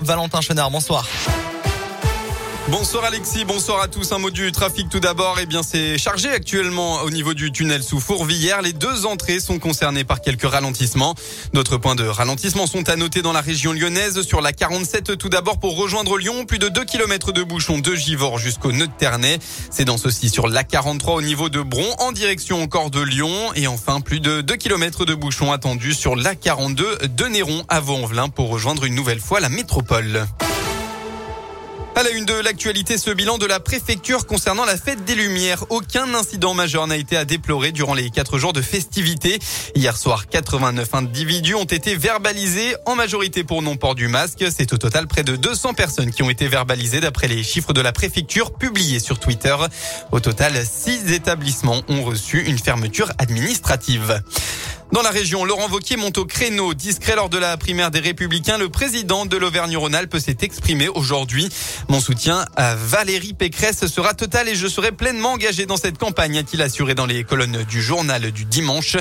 Valentin Chenard, bonsoir. Bonsoir Alexis, bonsoir à tous. Un mot du trafic tout d'abord. Eh bien, c'est chargé actuellement au niveau du tunnel sous Fourvière. Les deux entrées sont concernées par quelques ralentissements. D'autres points de ralentissement sont à noter dans la région lyonnaise. Sur la 47, tout d'abord pour rejoindre Lyon, plus de 2 km de bouchons de Givors jusqu'au nœud de Ternay. C'est dans ceci sur la 43 au niveau de Bron, en direction encore de Lyon. Et enfin, plus de 2 km de bouchons attendus sur la 42 de Néron à Vaux-en-Velin pour rejoindre une nouvelle fois la métropole. À la une de l'actualité, ce bilan de la préfecture concernant la fête des Lumières. Aucun incident majeur n'a été à déplorer durant les quatre jours de festivités. Hier soir, 89 individus ont été verbalisés, en majorité pour non-port du masque. C'est au total près de 200 personnes qui ont été verbalisées d'après les chiffres de la préfecture publiés sur Twitter. Au total, six établissements ont reçu une fermeture administrative. Dans la région, Laurent Vauquier monte au créneau. Discret lors de la primaire des Républicains, le président de l'Auvergne-Rhône-Alpes s'est exprimé aujourd'hui. Mon soutien à Valérie Pécresse sera total et je serai pleinement engagé dans cette campagne, a-t-il assuré dans les colonnes du journal du dimanche.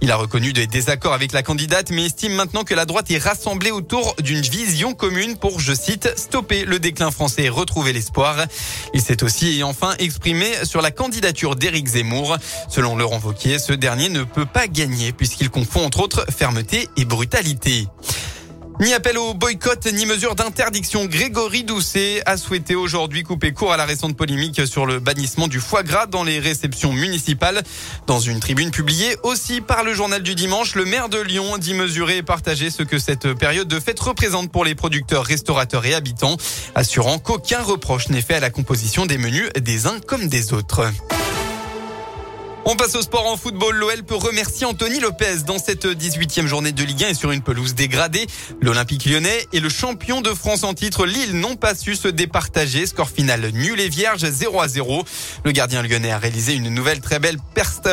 Il a reconnu des désaccords avec la candidate, mais estime maintenant que la droite est rassemblée autour d'une vision commune pour, je cite, stopper le déclin français et retrouver l'espoir. Il s'est aussi et enfin exprimé sur la candidature d'Éric Zemmour. Selon Laurent Vauquier, ce dernier ne peut pas gagner puisque qu'il confond entre autres fermeté et brutalité. Ni appel au boycott, ni mesure d'interdiction. Grégory Doucet a souhaité aujourd'hui couper court à la récente polémique sur le bannissement du foie gras dans les réceptions municipales. Dans une tribune publiée aussi par le journal du dimanche, le maire de Lyon dit mesurer et partager ce que cette période de fête représente pour les producteurs, restaurateurs et habitants, assurant qu'aucun reproche n'est fait à la composition des menus des uns comme des autres. On passe au sport en football. L'OL peut remercier Anthony Lopez dans cette 18e journée de Ligue 1 et sur une pelouse dégradée. L'Olympique lyonnais et le champion de France en titre Lille n'ont pas su se départager. Score final nul et vierge 0 à 0. Le gardien lyonnais a réalisé une nouvelle très belle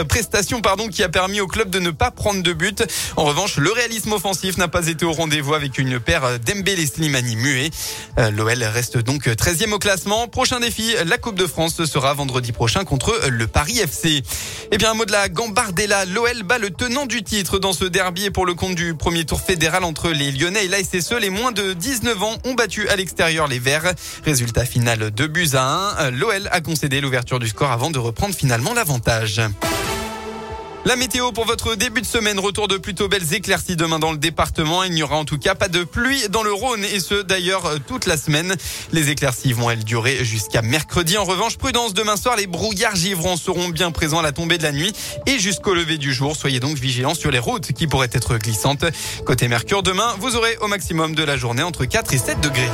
prestation pardon, qui a permis au club de ne pas prendre de but. En revanche, le réalisme offensif n'a pas été au rendez-vous avec une paire d'Embélé Slimani muet. Euh, L'OL reste donc 13e au classement. Prochain défi, la Coupe de France sera vendredi prochain contre le Paris FC. Eh bien, un mot de la Gambardella. L'OL bat le tenant du titre dans ce derby et pour le compte du premier tour fédéral entre les Lyonnais et la. Les moins de 19 ans ont battu à l'extérieur les Verts. Résultat final de buts à 1. L'OL a concédé l'ouverture du score avant de reprendre finalement l'avantage. La météo pour votre début de semaine, retour de plutôt belles éclaircies demain dans le département. Il n'y aura en tout cas pas de pluie dans le Rhône et ce d'ailleurs euh, toute la semaine. Les éclaircies vont elles durer jusqu'à mercredi. En revanche, prudence demain soir, les brouillards givrants seront bien présents à la tombée de la nuit et jusqu'au lever du jour. Soyez donc vigilants sur les routes qui pourraient être glissantes. Côté Mercure, demain, vous aurez au maximum de la journée entre 4 et 7 degrés.